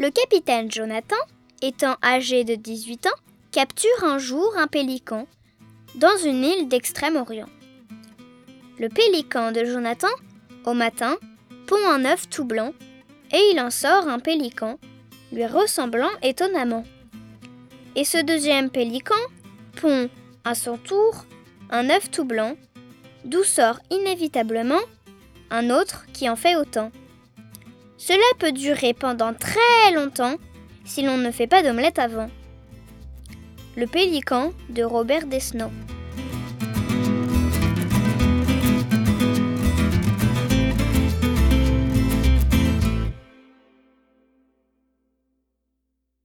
Le capitaine Jonathan, étant âgé de 18 ans, capture un jour un pélican dans une île d'Extrême-Orient. Le pélican de Jonathan, au matin, pond un œuf tout blanc et il en sort un pélican, lui ressemblant étonnamment. Et ce deuxième pélican pond à son tour un œuf tout blanc, d'où sort inévitablement un autre qui en fait autant. Cela peut durer pendant très longtemps si l'on ne fait pas d'omelette avant. Le pélican de Robert Desnos.